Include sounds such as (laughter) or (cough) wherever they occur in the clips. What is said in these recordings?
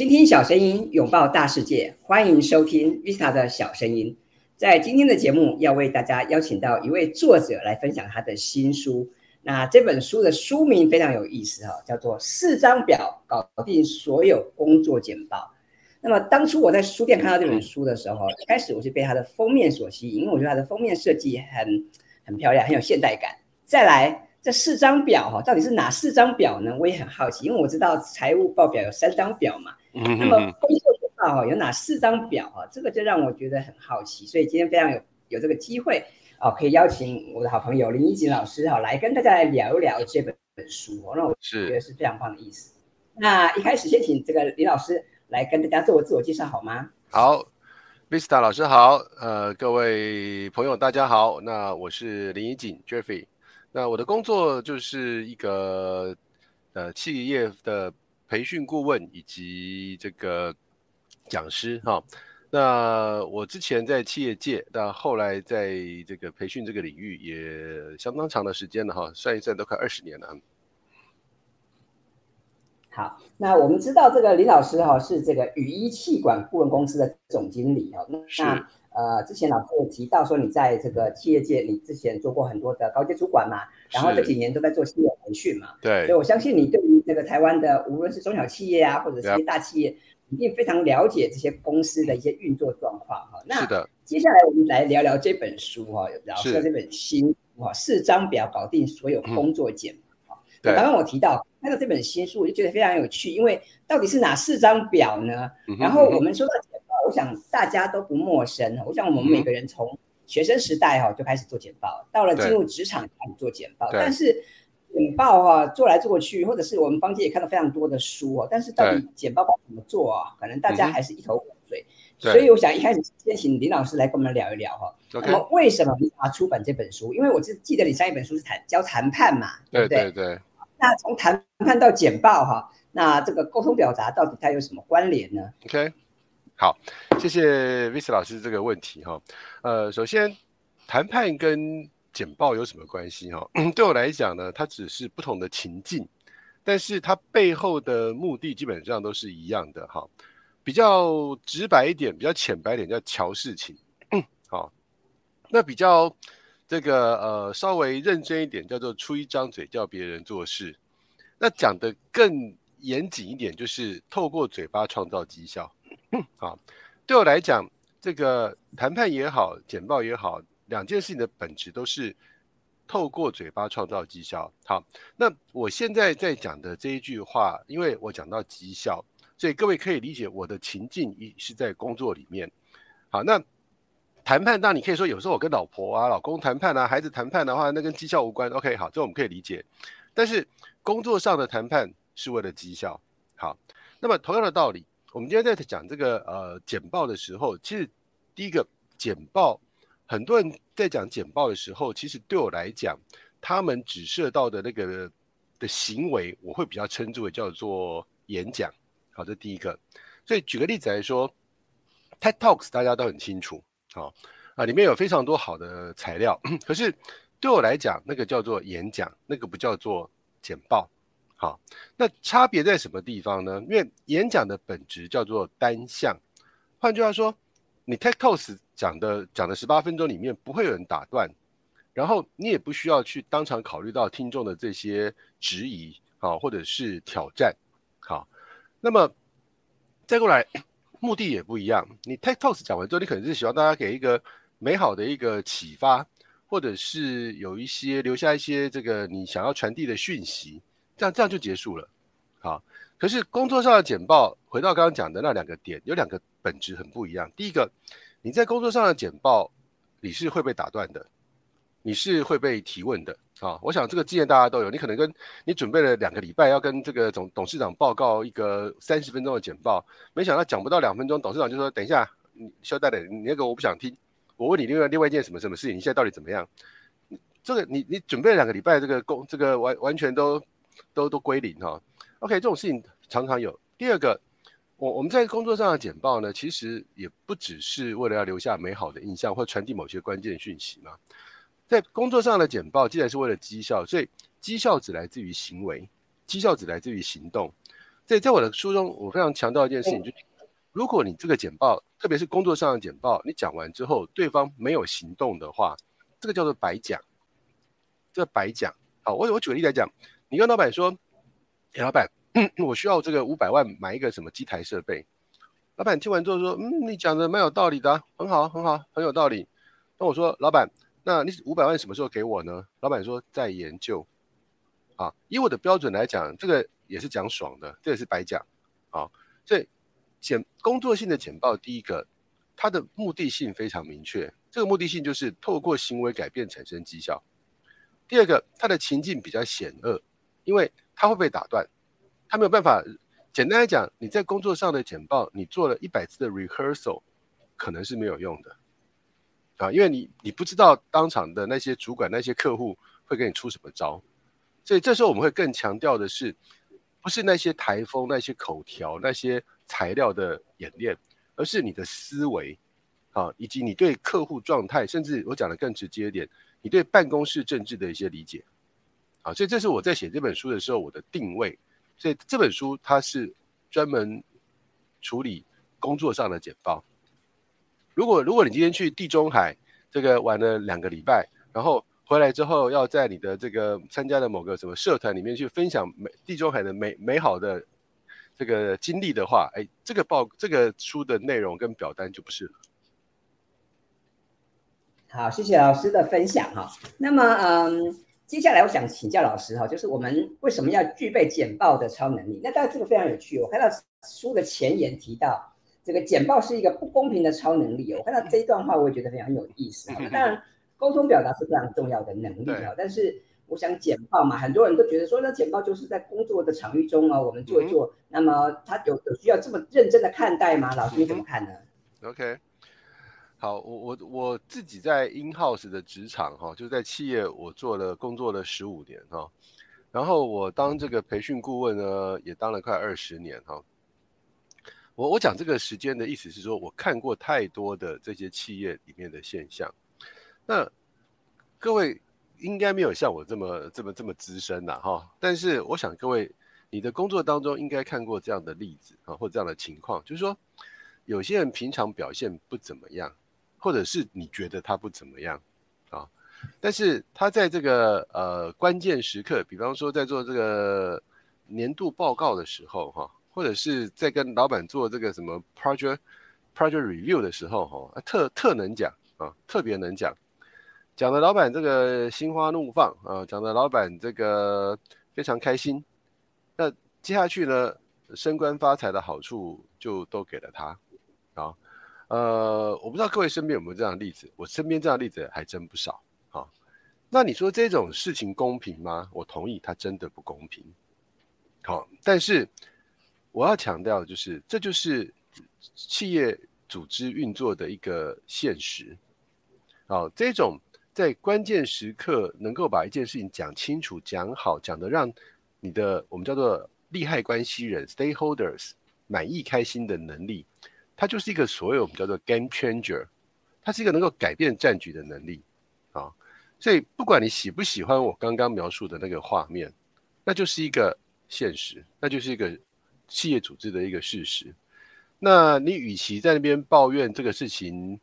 倾听小声音，拥抱大世界，欢迎收听 Vista 的小声音。在今天的节目，要为大家邀请到一位作者来分享他的新书。那这本书的书名非常有意思哈，叫做《四张表搞定所有工作简报》。那么当初我在书店看到这本书的时候，一开始我是被它的封面所吸引，因为我觉得它的封面设计很很漂亮，很有现代感。再来。这四张表哈，到底是哪四张表呢？我也很好奇，因为我知道财务报表有三张表嘛。嗯哼。那么工作简报哈有哪四张表哈？这个就让我觉得很好奇，所以今天非常有有这个机会哦，可以邀请我的好朋友林一璟老师哈来跟大家来聊一聊这本书哦。那我觉得是非常棒的意思。那一开始先请这个林老师来跟大家做个自我介绍好吗？好，Vista 老师好，呃，各位朋友大家好，那我是林宜璟 Jeffrey。那我的工作就是一个呃企业的培训顾问以及这个讲师哈。那我之前在企业界，那后来在这个培训这个领域也相当长的时间了哈，算一算都快二十年了。好，那我们知道这个林老师哈是这个雨衣气管顾问公司的总经理哦。那呃，之前老师有提到说，你在这个企业界，你之前做过很多的高阶主管嘛，然后这几年都在做企业培训嘛，对，所以我相信你对于这个台湾的无论是中小企业啊，或者是大企业，一定非常了解这些公司的一些运作状况哈。那接下来我们来聊聊这本书哈，老师的这本新书哈，四张表搞定所有工作简对。刚刚我提到看到这本新书，我就觉得非常有趣，因为到底是哪四张表呢？然后我们说到。我想大家都不陌生。我想我们每个人从学生时代哈就开始做简报，到了进入职场开始做简报。但是简报哈做来做去，或者是我们坊间也看到非常多的书哦，但是到底简报该怎么做啊？可能大家还是一头雾水。所以我想一开始先请林老师来跟我们聊一聊哈。那么为什么你想要出版这本书？因为我记记得你上一本书是谈教谈判嘛，对不对？对对。那从谈判到简报哈，那这个沟通表达到底它有什么关联呢？OK。好，谢谢 Vis 老师这个问题哈。呃，首先，谈判跟简报有什么关系哈？(clears throat) 对我来讲呢，它只是不同的情境，但是它背后的目的基本上都是一样的哈。比较直白一点，比较浅白一点叫乔事情。好，那比较这个呃稍微认真一点，叫做出一张嘴叫别人做事。那讲得更严谨一点，就是透过嘴巴创造绩效。嗯，好，对我来讲，这个谈判也好，简报也好，两件事情的本质都是透过嘴巴创造绩效。好，那我现在在讲的这一句话，因为我讲到绩效，所以各位可以理解我的情境一是在工作里面。好，那谈判，当然你可以说有时候我跟老婆啊、老公谈判啊、孩子谈判的话，那跟绩效无关。OK，好，这我们可以理解。但是工作上的谈判是为了绩效。好，那么同样的道理。我们今天在讲这个呃简报的时候，其实第一个简报，很多人在讲简报的时候，其实对我来讲，他们指涉到的那个的行为，我会比较称之为叫做演讲。好，这第一个。所以举个例子来说，TED Talks 大家都很清楚，好啊，里面有非常多好的材料。(coughs) 可是对我来讲，那个叫做演讲，那个不叫做简报。好，那差别在什么地方呢？因为演讲的本质叫做单向，换句话说，你 Tech Talks 讲的讲的十八分钟里面不会有人打断，然后你也不需要去当场考虑到听众的这些质疑，好，或者是挑战，好，那么再过来目的也不一样。你 Tech Talks 讲完之后，你可能是希望大家给一个美好的一个启发，或者是有一些留下一些这个你想要传递的讯息。这样这样就结束了，好。可是工作上的简报，回到刚刚讲的那两个点，有两个本质很不一样。第一个，你在工作上的简报，你是会被打断的，你是会被提问的啊。我想这个经验大家都有。你可能跟你准备了两个礼拜，要跟这个总董事长报告一个三十分钟的简报，没想到讲不到两分钟，董事长就说：“等一下，你肖代理，你那个我不想听。我问你另外另外一件什么什么事情，你现在到底怎么样？这个你你准备两个礼拜，这个工这个完完全都。”都都归零哈，OK，这种事情常常有。第二个，我我们在工作上的简报呢，其实也不只是为了要留下美好的印象或传递某些关键讯息嘛。在工作上的简报，既然是为了绩效，所以绩效只来自于行为，绩效只来自于行动。所以在我的书中，我非常强调一件事情，就是如果你这个简报，特别是工作上的简报，你讲完之后，对方没有行动的话，这个叫做白讲，这白讲。好，我我举个例来讲，你跟老板说，欸、老板，我需要这个五百万买一个什么机台设备。老板听完之后说，嗯，你讲的蛮有道理的，很好，很好，很有道理。那我说，老板，那你五百万什么时候给我呢？老板说在研究。啊，以我的标准来讲，这个也是讲爽的，这也是白讲。啊，所以简工作性的简报，第一个，它的目的性非常明确，这个目的性就是透过行为改变产生绩效。第二个，它的情境比较险恶，因为它会被打断，它没有办法。简单来讲，你在工作上的简报，你做了一百次的 rehearsal，可能是没有用的。啊，因为你你不知道当场的那些主管、那些客户会给你出什么招。所以这时候我们会更强调的是，不是那些台风、那些口条、那些材料的演练，而是你的思维，啊，以及你对客户状态，甚至我讲的更直接一点，你对办公室政治的一些理解，啊，所以这是我在写这本书的时候我的定位。所以这本书它是专门处理工作上的简报。如果如果你今天去地中海这个玩了两个礼拜，然后回来之后，要在你的这个参加的某个什么社团里面去分享美地中海的美美好的这个经历的话，哎，这个报这个书的内容跟表单就不适合。好，谢谢老师的分享哈。那么，嗯，接下来我想请教老师哈，就是我们为什么要具备简报的超能力？那当然这个非常有趣。我看到书的前言提到，这个简报是一个不公平的超能力。我看到这一段话，我也觉得非常有意思。当然。沟通表达是非常重要的能力啊，但是我想简报嘛，很多人都觉得说，那简报就是在工作的场域中啊，我们做一做，嗯、那么他有有需要这么认真的看待吗？老师你怎么看呢？嗯，OK，好，我我我自己在 in house 的职场哈，就在企业我做了工作了十五年哈，然后我当这个培训顾问呢，也当了快二十年哈。我我讲这个时间的意思是说，我看过太多的这些企业里面的现象。那各位应该没有像我这么这么这么资深呐，哈，但是我想各位，你的工作当中应该看过这样的例子啊，或这样的情况，就是说有些人平常表现不怎么样，或者是你觉得他不怎么样啊，但是他在这个呃关键时刻，比方说在做这个年度报告的时候哈，或者是在跟老板做这个什么 project project review 的时候哈，特特能讲啊，特别能讲。讲的老板这个心花怒放啊，讲的老板这个非常开心。那接下去呢，升官发财的好处就都给了他。呃，我不知道各位身边有没有这样的例子，我身边这样的例子还真不少啊。那你说这种事情公平吗？我同意，它真的不公平。好，但是我要强调的就是，这就是企业组织运作的一个现实。好，这种。在关键时刻能够把一件事情讲清楚、讲好、讲得让你的我们叫做利害关系人 （stakeholders） 满意、开心的能力，它就是一个所谓我们叫做 game changer，它是一个能够改变战局的能力啊。所以不管你喜不喜欢我刚刚描述的那个画面，那就是一个现实，那就是一个企业组织的一个事实。那你与其在那边抱怨这个事情，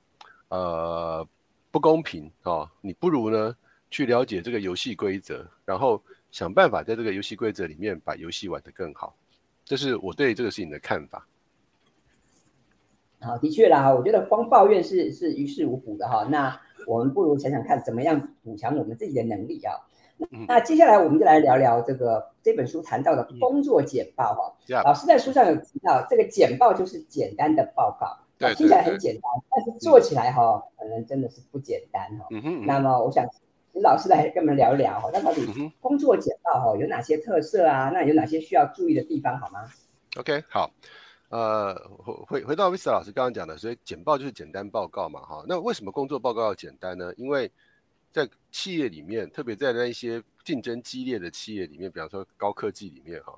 呃。不公平啊！你不如呢去了解这个游戏规则，然后想办法在这个游戏规则里面把游戏玩得更好。这是我对这个事情的看法。好，的确啦，我觉得光抱怨是是于事无补的哈。那我们不如想想看，怎么样补强我们自己的能力啊？那接下来我们就来聊聊这个这本书谈到的工作简报哈。老师在书上有提到，这个简报就是简单的报告。对，听起来很简单，但是做起来哈，可能真的是不简单哈。嗯哼。那么我想请老师来跟我们聊一聊哈，那到底工作简报哈有哪些特色啊？那有哪些需要注意的地方好吗？OK，好，呃，回回回到 Visa 老师刚刚讲的，所以简报就是简单报告嘛哈。那为什么工作报告要简单呢？因为在企业里面，特别在那一些竞争激烈的企业里面，比方说高科技里面哈。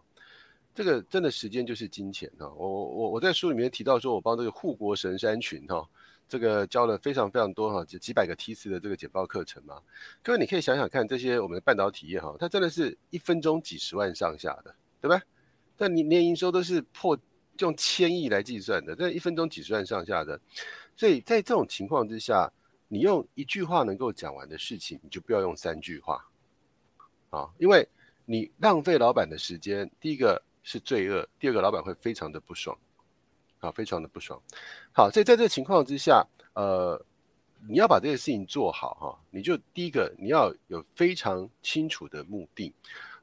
这个真的时间就是金钱哈，我我我在书里面提到说，我帮这个护国神山群哈，这个教了非常非常多哈，几几百个梯次的这个简报课程嘛。各位你可以想想看，这些我们的半导体业哈，它真的是一分钟几十万上下的，对吧？但你年营收都是破用千亿来计算的，这一分钟几十万上下的，所以在这种情况之下，你用一句话能够讲完的事情，你就不要用三句话啊，因为你浪费老板的时间，第一个是罪恶，第二个老板会非常的不爽，啊，非常的不爽。好，所以在这个情况之下，呃。你要把这个事情做好哈，你就第一个你要有非常清楚的目的。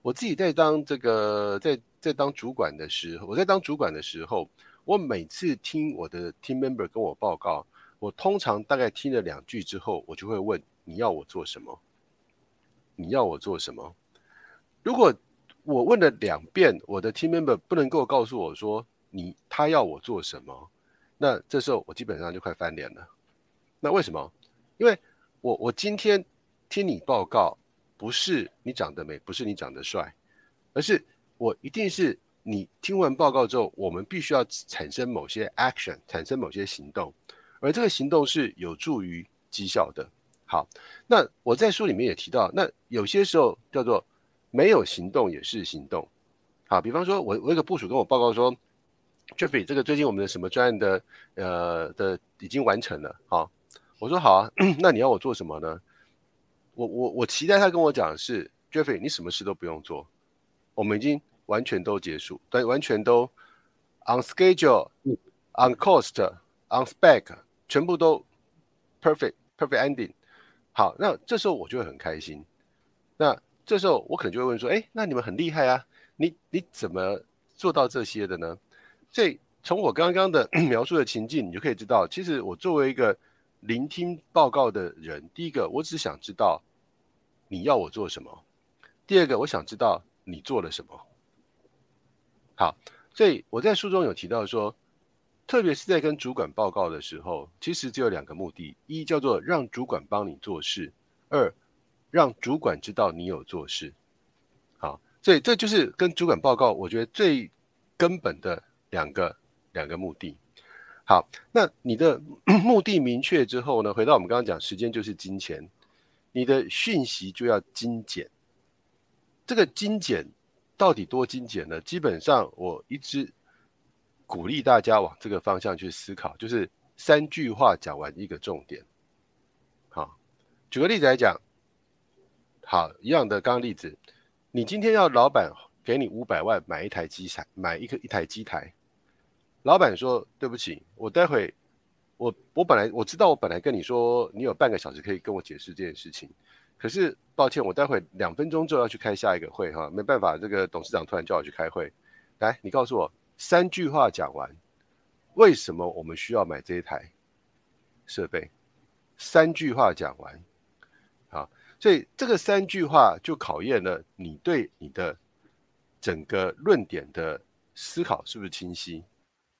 我自己在当这个在在当主管的时候，我在当主管的时候，我每次听我的 team member 跟我报告，我通常大概听了两句之后，我就会问你要我做什么？你要我做什么？如果我问了两遍，我的 team member 不能够告诉我说你他要我做什么，那这时候我基本上就快翻脸了。那为什么？因为我我今天听你报告，不是你长得美，不是你长得帅，而是我一定是你听完报告之后，我们必须要产生某些 action，产生某些行动，而这个行动是有助于绩效的。好，那我在书里面也提到，那有些时候叫做没有行动也是行动。好，比方说我我有个部署跟我报告说，Jeffrey，这个最近我们的什么专案的呃的已经完成了，好。我说好啊，(clears throat) 那你要我做什么呢？我我我期待他跟我讲的是，Jeffrey，你什么事都不用做，我们已经完全都结束，对，完全都 on schedule、(laughs) on cost、on spec，全部都 perfect perfect ending。好，那这时候我就会很开心。那这时候我可能就会问说，哎，那你们很厉害啊，你你怎么做到这些的呢？所以从我刚刚的 (clears throat) 描述的情境，你就可以知道，其实我作为一个聆听报告的人，第一个，我只想知道你要我做什么；第二个，我想知道你做了什么。好，所以我在书中有提到说，特别是在跟主管报告的时候，其实只有两个目的：一叫做让主管帮你做事；二让主管知道你有做事。好，所以这就是跟主管报告，我觉得最根本的两个两个目的。好，那你的 (clears throat) 目的明确之后呢？回到我们刚刚讲，时间就是金钱，你的讯息就要精简。这个精简到底多精简呢？基本上我一直鼓励大家往这个方向去思考，就是三句话讲完一个重点。好，举个例子来讲，好，一样的刚刚例子，你今天要老板给你五百万买一台机台，买一个一台机台。老板说：“对不起，我待会，我我本来我知道，我本来跟你说，你有半个小时可以跟我解释这件事情。可是抱歉，我待会两分钟之后要去开下一个会哈，没办法，这个董事长突然叫我去开会。来，你告诉我三句话讲完，为什么我们需要买这一台设备？三句话讲完，好，所以这个三句话就考验了你对你的整个论点的思考是不是清晰。”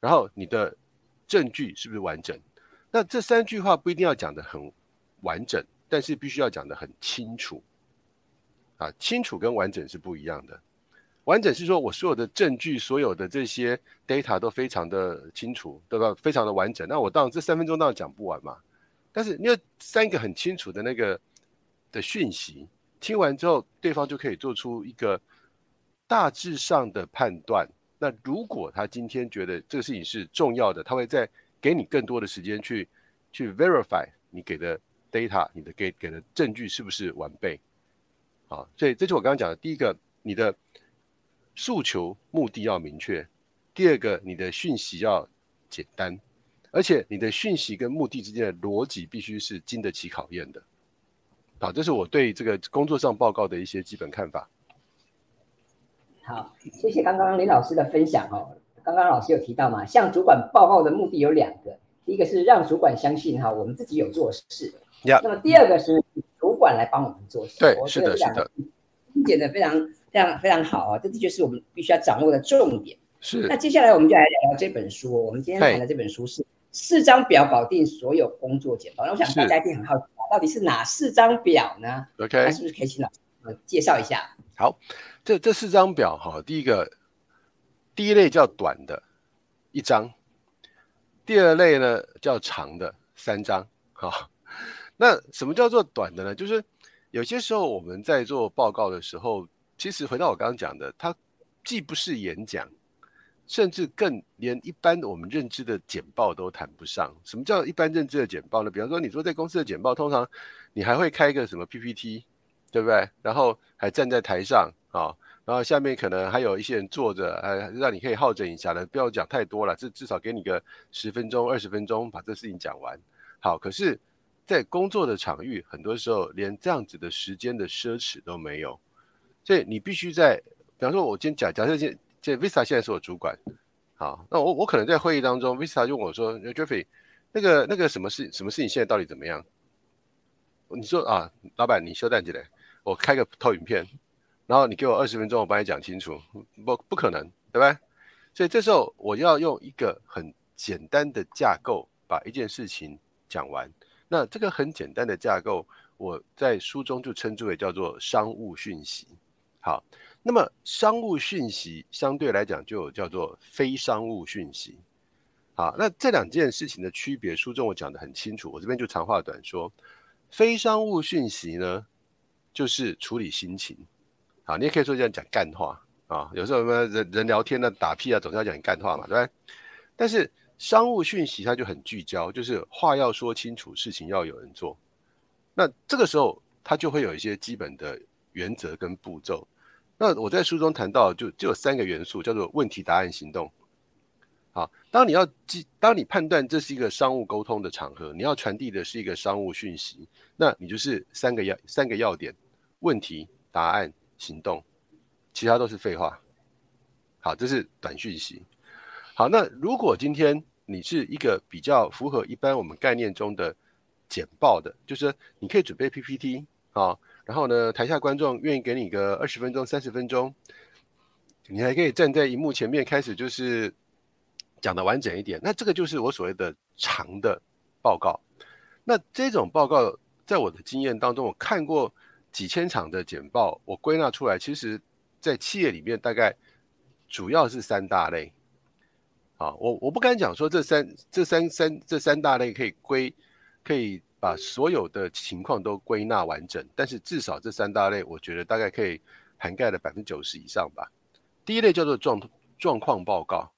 然后你的证据是不是完整？那这三句话不一定要讲得很完整，但是必须要讲得很清楚。啊，清楚跟完整是不一样的。完整是说我所有的证据、所有的这些 data 都非常的清楚，对吧？非常的完整。那我当然这三分钟当然讲不完嘛。但是你有三个很清楚的那个的讯息，听完之后，对方就可以做出一个大致上的判断。那如果他今天觉得这个事情是重要的，他会再给你更多的时间去去 verify 你给的 data，你的给给的证据是不是完备？好，所以这就是我刚刚讲的第一个，你的诉求目的要明确；第二个，你的讯息要简单，而且你的讯息跟目的之间的逻辑必须是经得起考验的。好，这是我对这个工作上报告的一些基本看法。好，谢谢刚刚林老师的分享哦。刚刚老师有提到嘛，向主管报告的目的有两个，第一个是让主管相信哈，我们自己有做事。那么第二个是主管来帮我们做事。对，是的，是的。讲的非常非常非常好啊，这的确是我们必须要掌握的重点。是。那接下来我们就来聊聊这本书。我们今天谈的这本书是四张表搞定所有工作简报。那我想大家一定很好奇，到底是哪四张表呢？OK，那是不是可以请老师介绍一下？好。这这四张表哈，第一个第一类叫短的，一张；第二类呢叫长的，三张。哈，那什么叫做短的呢？就是有些时候我们在做报告的时候，其实回到我刚刚讲的，它既不是演讲，甚至更连一般我们认知的简报都谈不上。什么叫一般认知的简报呢？比方说，你说在公司的简报，通常你还会开一个什么 PPT，对不对？然后还站在台上啊，然后下面可能还有一些人坐着，呃，让你可以好整一下的，不要讲太多了，至至少给你个十分钟、二十分钟把这事情讲完。好，可是，在工作的场域，很多时候连这样子的时间的奢侈都没有，所以你必须在，比方说，我今天假假设现这 Visa 现在是我主管，好，那我我可能在会议当中，Visa 就问我说，Jeffrey，那个那个什么事什么事情现在到底怎么样？你说啊，老板你休蛋起来，我开个投影片，然后你给我二十分钟，我帮你讲清楚，不不可能，对吧？所以这时候我要用一个很简单的架构把一件事情讲完。那这个很简单的架构，我在书中就称之为叫做商务讯息。好。那么商务讯息相对来讲就叫做非商务讯息，好，那这两件事情的区别，书中我讲得很清楚，我这边就长话短说。非商务讯息呢，就是处理心情，好，你也可以说这样讲干话啊，有时候什么人人聊天呢，打屁啊，总是要讲干话嘛，对不对？但是商务讯息它就很聚焦，就是话要说清楚，事情要有人做。那这个时候它就会有一些基本的原则跟步骤。那我在书中谈到，就就有三个元素，叫做问题、答案、行动。好，当你要记，当你判断这是一个商务沟通的场合，你要传递的是一个商务讯息，那你就是三个要三个要点：问题、答案、行动，其他都是废话。好，这是短讯息。好，那如果今天你是一个比较符合一般我们概念中的简报的，就是你可以准备 PPT 啊。然后呢，台下观众愿意给你个二十分钟、三十分钟，你还可以站在荧幕前面开始就是讲的完整一点。那这个就是我所谓的长的报告。那这种报告，在我的经验当中，我看过几千场的简报，我归纳出来，其实在企业里面大概主要是三大类。啊，我我不敢讲说这三这三三这三大类可以归可以。把所有的情况都归纳完整，但是至少这三大类，我觉得大概可以涵盖了百分之九十以上吧。第一类叫做状状况报告，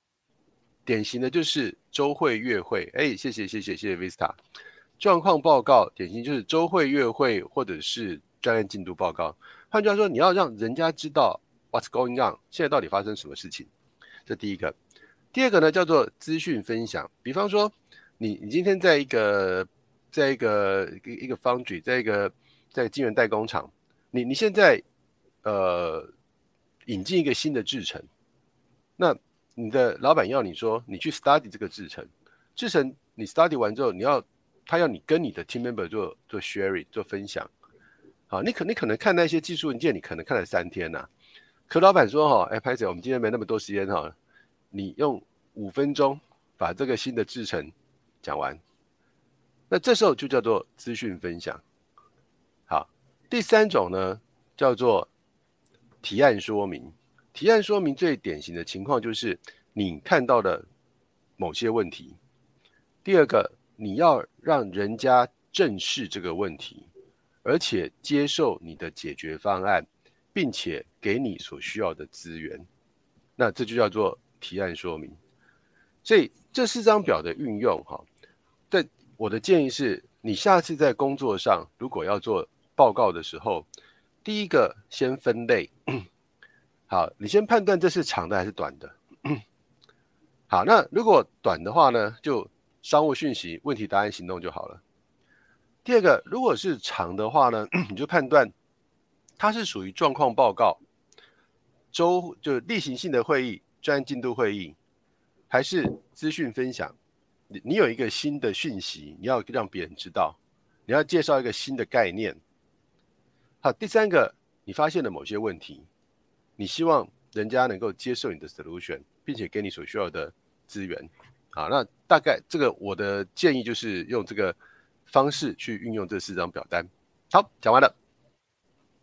典型的就是周会、月会。哎，谢谢谢谢谢谢 Vista。状况报告典型就是周会、月会或者是专案进度报告。换句话说，你要让人家知道 What's going on，现在到底发生什么事情。这第一个。第二个呢，叫做资讯分享。比方说，你你今天在一个在一个一一个 foundry，在一个在晶圆代工厂，你你现在呃引进一个新的制程，那你的老板要你说你去 study 这个制程，制程你 study 完之后，你要他要你跟你的 team member 做做 sharing 做分享，好，你可你可能看那些技术文件，你可能看了三天呐、可老板说哈，哎，拍谢，我们今天没那么多时间哈，你用五分钟把这个新的制程讲完。那这时候就叫做资讯分享。好，第三种呢叫做提案说明。提案说明最典型的情况就是你看到的某些问题。第二个，你要让人家正视这个问题，而且接受你的解决方案，并且给你所需要的资源。那这就叫做提案说明。所以这四张表的运用，哈，在我的建议是，你下次在工作上如果要做报告的时候，第一个先分类。好，你先判断这是长的还是短的。好，那如果短的话呢，就商务讯息、问题、答案、行动就好了。第二个，如果是长的话呢，(clears throat) 你就判断它是属于状况报告、周就例行性的会议、专案进度会议，还是资讯分享。你你有一个新的讯息，你要让别人知道，你要介绍一个新的概念。好，第三个，你发现了某些问题，你希望人家能够接受你的 solution，并且给你所需要的资源。好，那大概这个我的建议就是用这个方式去运用这四张表单。好，讲完了。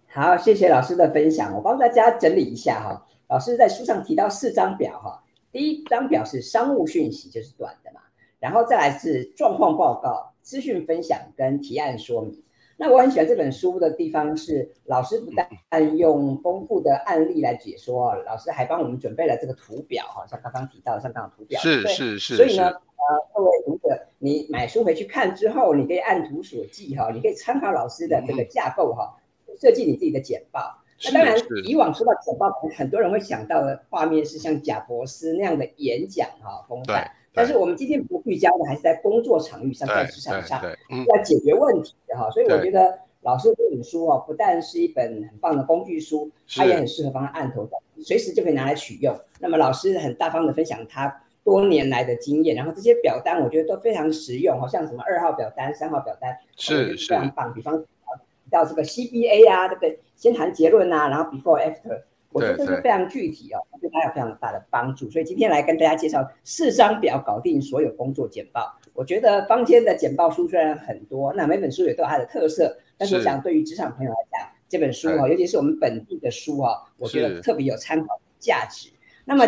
好，谢谢老师的分享，我帮大家整理一下哈。老师在书上提到四张表哈，第一张表是商务讯息，就是短的嘛。然后再来是状况报告、资讯分享跟提案说明。那我很喜欢这本书的地方是，老师不但用丰富的案例来解说，老师还帮我们准备了这个图表哈，像刚刚提到的像这样图表，是是是。所以呢，呃，各位读者，你买书回去看之后，你可以按图索骥哈，你可以参考老师的这个架构哈，设计你自己的简报。那当然，以往说到简报，可能很多人会想到的画面是像贾博斯那样的演讲哈，风范。但是我们今天不聚焦的还是在工作场域上，在职场上要解决问题的哈，所以我觉得老师这本书哦，不但是一本很棒的工具书，它也很适合放在案头上，随时就可以拿来取用。那么老师很大方的分享他多年来的经验，然后这些表单我觉得都非常实用，好像什么二号表单、三号表单，是是非常棒。比方提到这个 CBA 啊，对不对？先谈结论啊，然后 Before After。我觉得这是非常具体哦，对大家有非常大的帮助。所以今天来跟大家介绍四张表搞定所有工作简报。我觉得坊间的简报书虽然很多，那每本书也都有它的特色，但是我想对于职场朋友来讲，这本书哈，尤其是我们本地的书哈，我觉得特别有参考价值。那么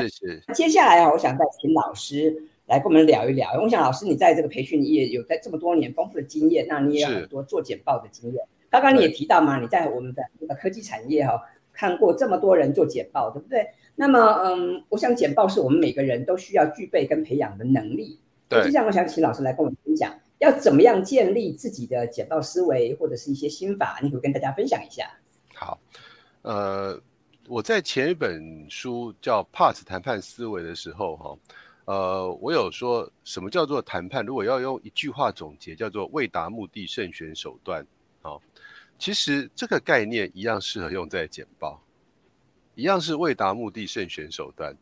接下来啊，我想再请老师来跟我们聊一聊。我想老师你在这个培训业有在这么多年丰富的经验，那你也有很多做简报的经验。刚刚你也提到嘛，你在我们的这个科技产业哈。看过这么多人做简报，对不对？那么，嗯，我想简报是我们每个人都需要具备跟培养的能力。对，就像我想请老师来跟我们分享，要怎么样建立自己的简报思维，或者是一些心法，你可以跟大家分享一下。好，呃，我在前一本书叫《PARTS 谈判思维》的时候，哈，呃，我有说什么叫做谈判？如果要用一句话总结，叫做“为达目的，慎选手段”。好。其实这个概念一样适合用在简报，一样是为达目的慎选手段。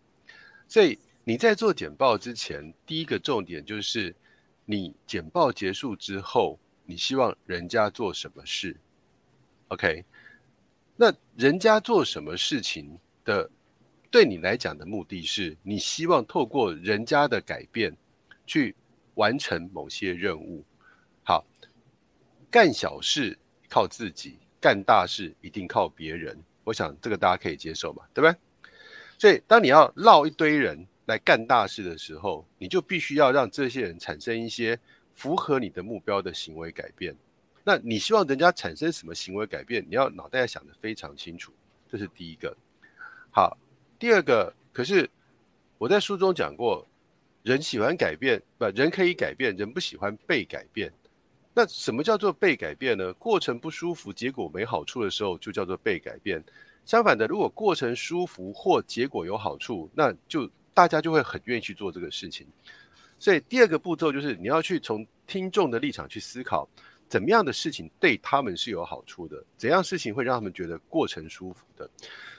所以你在做简报之前，第一个重点就是你简报结束之后，你希望人家做什么事？OK？那人家做什么事情的，对你来讲的目的是你希望透过人家的改变去完成某些任务。好，干小事。靠自己干大事，一定靠别人。我想这个大家可以接受嘛，对不对？所以当你要绕一堆人来干大事的时候，你就必须要让这些人产生一些符合你的目标的行为改变。那你希望人家产生什么行为改变？你要脑袋想得非常清楚，这是第一个。好，第二个，可是我在书中讲过，人喜欢改变，不，人可以改变，人不喜欢被改变。那什么叫做被改变呢？过程不舒服，结果没好处的时候，就叫做被改变。相反的，如果过程舒服或结果有好处，那就大家就会很愿意去做这个事情。所以第二个步骤就是你要去从听众的立场去思考，怎么样的事情对他们是有好处的，怎样事情会让他们觉得过程舒服的。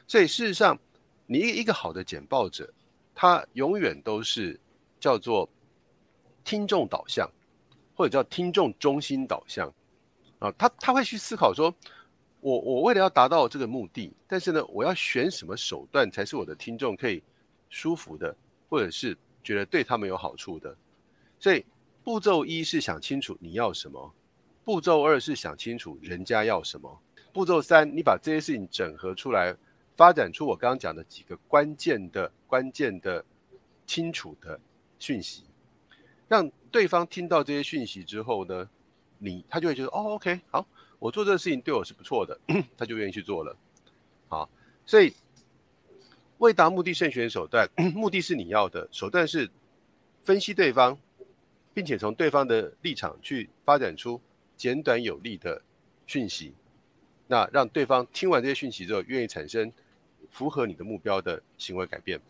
所以事实上，你一个好的简报者，他永远都是叫做听众导向。或者叫听众中心导向啊，他他会去思考说，我我为了要达到这个目的，但是呢，我要选什么手段才是我的听众可以舒服的，或者是觉得对他们有好处的。所以步骤一是想清楚你要什么，步骤二是想清楚人家要什么，步骤三你把这些事情整合出来，发展出我刚刚讲的几个关键的关键的清楚的讯息，让。对方听到这些讯息之后呢，你他就会觉得哦，OK，好，我做这个事情对我是不错的，(clears throat) 他就愿意去做了。好，所以为达目的慎选手段，(clears throat) 目的是你要的，手段是分析对方，并且从对方的立场去发展出简短有力的讯息，那让对方听完这些讯息之后，愿意产生符合你的目标的行为改变。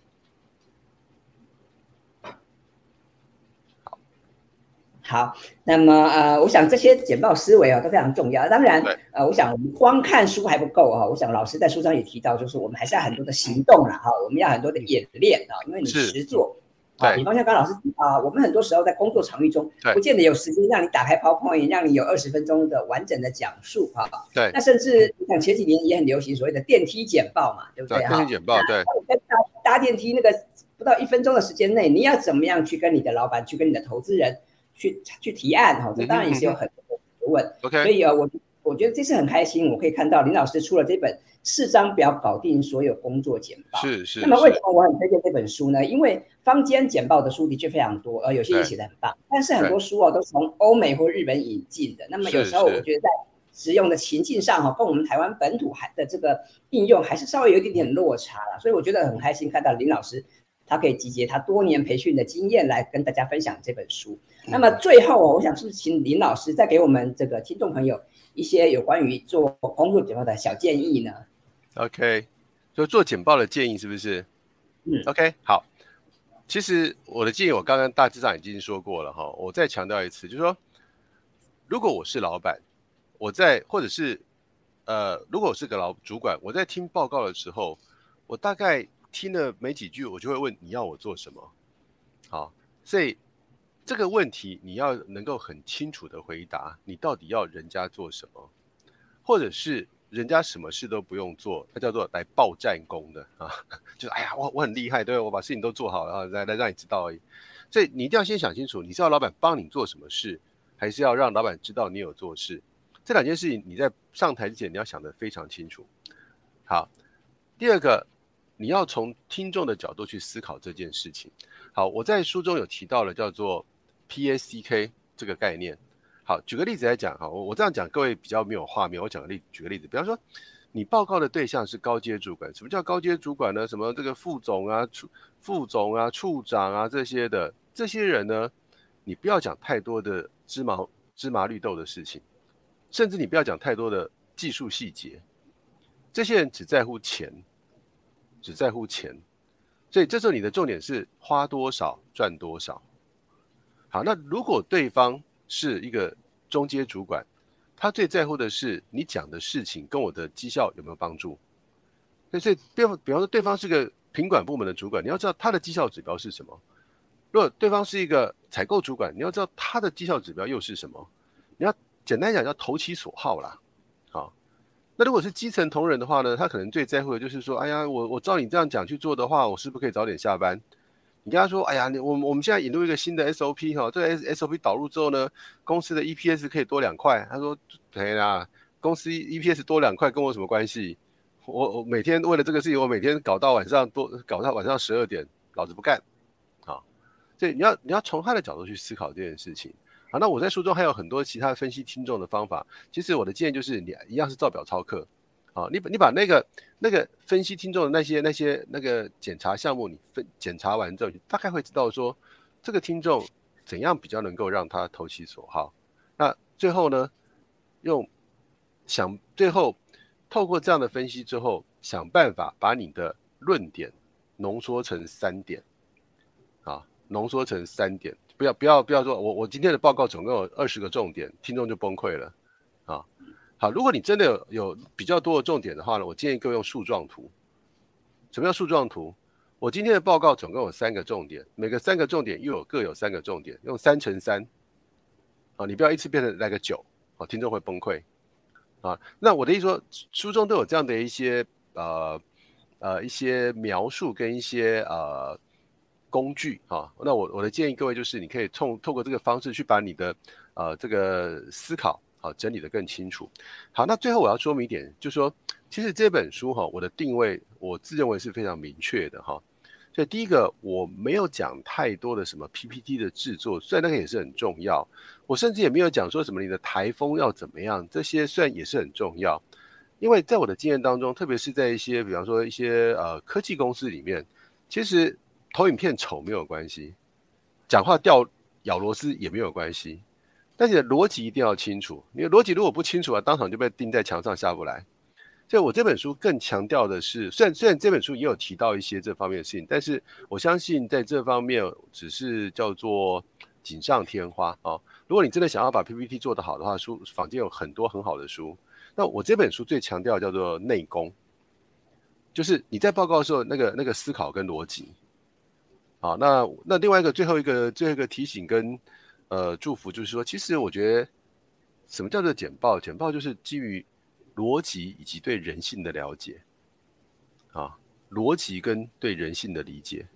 好，那么呃，我想这些简报思维啊都非常重要。当然，呃，我想我们光看书还不够哈。我想老师在书上也提到，就是我们还是要很多的行动了哈。我们要很多的演练啊，因为你实做啊。比方像刚刚老师啊，我们很多时候在工作场域中，不见得有时间让你打开 PowerPoint，让你有二十分钟的完整的讲述啊。对。那甚至你想前几年也很流行所谓的电梯简报嘛，对不对？电梯简报对。在搭搭电梯那个不到一分钟的时间内，你要怎么样去跟你的老板，去跟你的投资人？去去提案哈，这当然也是有很多的问。OK，所以啊，我我觉得这次很开心，我可以看到林老师出了这本四张表搞定所有工作简报。是是。那么为什么我很推荐这本书呢？因为坊间简报的书的确非常多，呃，有些也写的很棒，但是很多书哦都从欧美或日本引进的。那么有时候我觉得在使用的情境上哈，跟我们台湾本土还的这个应用还是稍微有一点点落差了，所以我觉得很开心看到林老师他可以集结他多年培训的经验来跟大家分享这本书。那么最后我想是不是请林老师再给我们这个听众朋友一些有关于做工作简报的小建议呢？OK，就做简报的建议是不是？嗯，OK，好。其实我的建议我刚刚大致上已经说过了哈，我再强调一次，就是说，如果我是老板，我在或者是呃，如果我是个老主管，我在听报告的时候，我大概听了没几句，我就会问你要我做什么？好，所以这个问题你要能够很清楚的回答，你到底要人家做什么，或者是。人家什么事都不用做，他叫做来报战功的啊，(laughs) 就是哎呀，我我很厉害，对，我把事情都做好了，然后来来让你知道而已。所以你一定要先想清楚，你是要老板帮你做什么事，还是要让老板知道你有做事？这两件事情你在上台之前你要想得非常清楚。好，第二个，你要从听众的角度去思考这件事情。好，我在书中有提到了叫做 PSCK 这个概念。好，举个例子来讲哈，我我这样讲，各位比较没有画面。我讲个例，举个例子，比方说，你报告的对象是高阶主管。什么叫高阶主管呢？什么这个副总啊、处副总啊、处长啊这些的这些人呢，你不要讲太多的芝麻芝麻绿豆的事情，甚至你不要讲太多的技术细节。这些人只在乎钱，只在乎钱，所以这时候你的重点是花多少赚多少。好，那如果对方是一个中阶主管，他最在乎的是你讲的事情跟我的绩效有没有帮助。所以，比方比方说，对方是个品管部门的主管，你要知道他的绩效指标是什么；如果对方是一个采购主管，你要知道他的绩效指标又是什么。你要简单讲，叫投其所好啦。好，那如果是基层同仁的话呢，他可能最在乎的就是说，哎呀，我我照你这样讲去做的话，我是不是可以早点下班？你跟他说：“哎呀，你我我们现在引入一个新的 SOP 哈，这个 SOP 导入之后呢，公司的 EPS 可以多两块。”他说：“对啦，公司 EPS 多两块跟我什么关系？我我每天为了这个事情，我每天搞到晚上多搞到晚上十二点，老子不干。”好，所以你要你要从他的角度去思考这件事情。好，那我在书中还有很多其他分析听众的方法。其实我的建议就是，你一样是照表操课。好，你把你把那个那个分析听众的那些那些那个检查项目，你分检查完之后，你大概会知道说这个听众怎样比较能够让他投其所好。那最后呢，用想最后透过这样的分析之后，想办法把你的论点浓缩成三点。啊，浓缩成三点，不要不要不要说我我今天的报告总共有二十个重点，听众就崩溃了。好，如果你真的有有比较多的重点的话呢，我建议各位用树状图。什么叫树状图？我今天的报告总共有三个重点，每个三个重点又有各有三个重点，用三乘三。啊，你不要一次变成来个九，啊，听众会崩溃。啊，那我的意思说，书中都有这样的一些呃呃一些描述跟一些呃工具啊。那我我的建议各位就是，你可以透透过这个方式去把你的呃这个思考。好，整理得更清楚。好，那最后我要说明一点，就是说，其实这本书哈，我的定位我自认为是非常明确的哈。所以第一个，我没有讲太多的什么 PPT 的制作，虽然那个也是很重要。我甚至也没有讲说什么你的台风要怎么样，这些虽然也是很重要。因为在我的经验当中，特别是在一些比方说一些呃科技公司里面，其实投影片丑没有关系，讲话掉咬螺丝也没有关系。但是逻辑一定要清楚，你的逻辑如果不清楚啊，当场就被钉在墙上下不来。所以我这本书更强调的是，虽然虽然这本书也有提到一些这方面的事情，但是我相信在这方面只是叫做锦上添花啊。如果你真的想要把 PPT 做得好的话，书坊间有很多很好的书。那我这本书最强调叫做内功，就是你在报告的时候那个那个思考跟逻辑。好，那那另外一个最后一个最后一个提醒跟。呃，祝福就是说，其实我觉得，什么叫做简报？简报就是基于逻辑以及对人性的了解，啊，逻辑跟对人性的理解。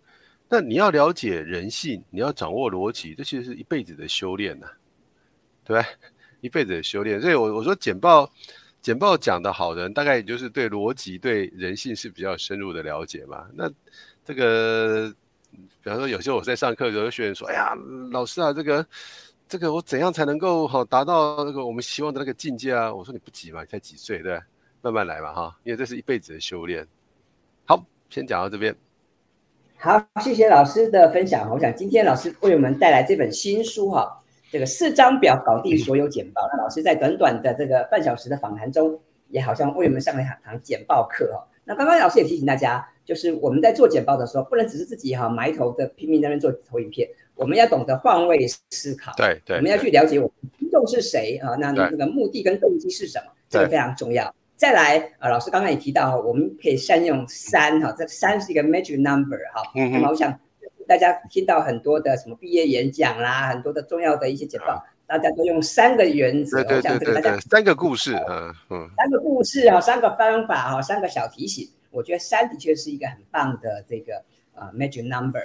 那你要了解人性，你要掌握逻辑，这其实是一辈子的修炼呐，对吧？(laughs) 一辈子的修炼。所以我我说简报，简报讲的好的人，大概也就是对逻辑、对人性是比较深入的了解嘛。那这个。比方说，有时候我在上课，有的学员说：“哎呀，老师啊，这个这个我怎样才能够好达到那个我们希望的那个境界啊？我说你不急嘛，你才几岁，对，慢慢来嘛哈，因为这是一辈子的修炼。好，先讲到这边。好，谢谢老师的分享。我想今天老师为我们带来这本新书哈，这个四张表搞定所有简报。那老师在短短的这个半小时的访谈中，也好像为我们上了一堂简报课哈。那刚刚老师也提醒大家，就是我们在做简报的时候，不能只是自己哈埋头的拼命在那边做投影片。我们要懂得换位思考，对对，我们要去了解我们听众是谁啊？那那个目的跟动机是什么？这个非常重要。再来，呃，老师刚刚也提到，我们可以善用三哈，这三是一个 magic number 哈。嗯。那么我想大家听到很多的什么毕业演讲啦，很多的重要的一些简报，大家都用三个原则，对对对对，三个故事，嗯嗯，三个故事啊，三个方法哈，三个小提醒，我觉得三的确是一个很棒的这个呃 magic number。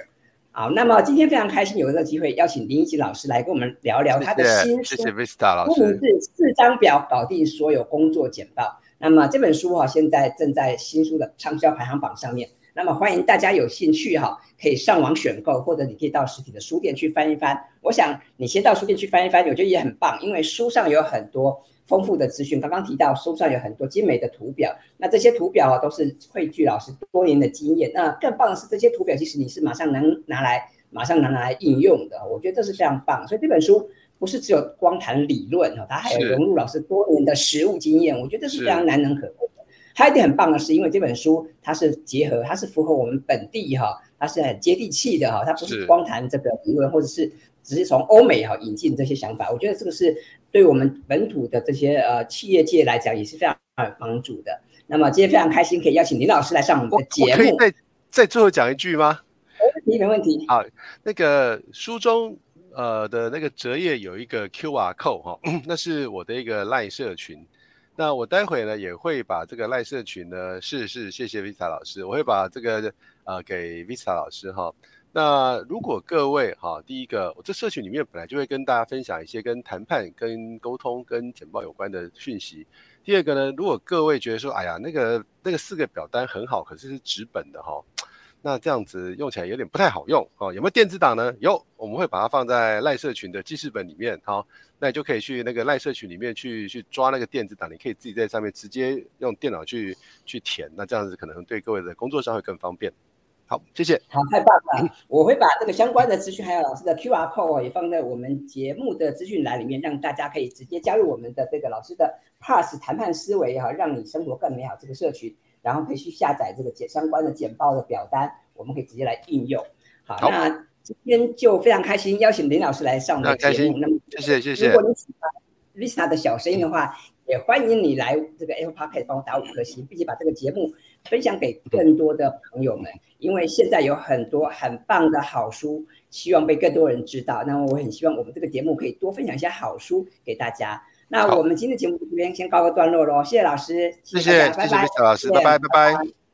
好，那么今天非常开心有一个机会邀请林一吉老师来跟我们聊聊他的新书，谢谢 Vista 老师，书名是四张表搞定所有工作简报。那么这本书哈，现在正在新书的畅销排行榜上面。那么欢迎大家有兴趣哈，可以上网选购，或者你可以到实体的书店去翻一翻。我想你先到书店去翻一翻，我觉得也很棒，因为书上有很多。丰富的资讯，刚刚提到书上有很多精美的图表，那这些图表啊都是汇聚老师多年的经验。那更棒的是，这些图表其实你是马上能拿来，马上能拿来应用的。我觉得这是非常棒。所以这本书不是只有光谈理论哈，它还有融入老师多年的实务经验。我觉得是非常难能可贵的。还有一点很棒的是，因为这本书它是结合，它是符合我们本地哈，它是很接地气的哈，它不是光谈这个理论，或者是只是从欧美哈引进这些想法。我觉得这个是。对我们本土的这些呃企业界来讲也是非常有帮助的。那么今天非常开心可以邀请林老师来上我们的节目。可以再再最后讲一句吗？没问题，没问题。好，那个书中呃的那个折页有一个 QR code 哈，那是我的一个赖社群。那我待会呢也会把这个赖社群呢，是是谢谢 Visa 老师，我会把这个呃给 Visa 老师哈。那如果各位哈，第一个，我这社群里面本来就会跟大家分享一些跟谈判、跟沟通、跟简报有关的讯息。第二个呢，如果各位觉得说，哎呀，那个那个四个表单很好，可是是纸本的哈，那这样子用起来有点不太好用哦。有没有电子档呢？有，我们会把它放在赖社群的记事本里面。好，那你就可以去那个赖社群里面去去抓那个电子档，你可以自己在上面直接用电脑去去填。那这样子可能对各位的工作上会更方便。好，谢谢。好，太棒了！我会把这个相关的资讯，还有老师的 QR code 也放在我们节目的资讯栏里面，让大家可以直接加入我们的这个老师的 Pass 谈判思维哈，让你生活更美好这个社群，然后可以去下载这个简相关的简报的表单，我们可以直接来应用。好，好，那今天就非常开心邀请林老师来上我们的节目。那么，谢谢谢谢。如果你喜欢 Vista 的小声音的话，也欢迎你来这个 Apple Podcast 帮我打五颗星，并且把这个节目分享给更多的朋友们。因为现在有很多很棒的好书，希望被更多人知道。那么我很希望我们这个节目可以多分享一些好书给大家。那我们今天的节目这边先告个段落喽，谢谢老师，谢谢，谢谢，谢谢老师，拜拜，拜拜。拜拜。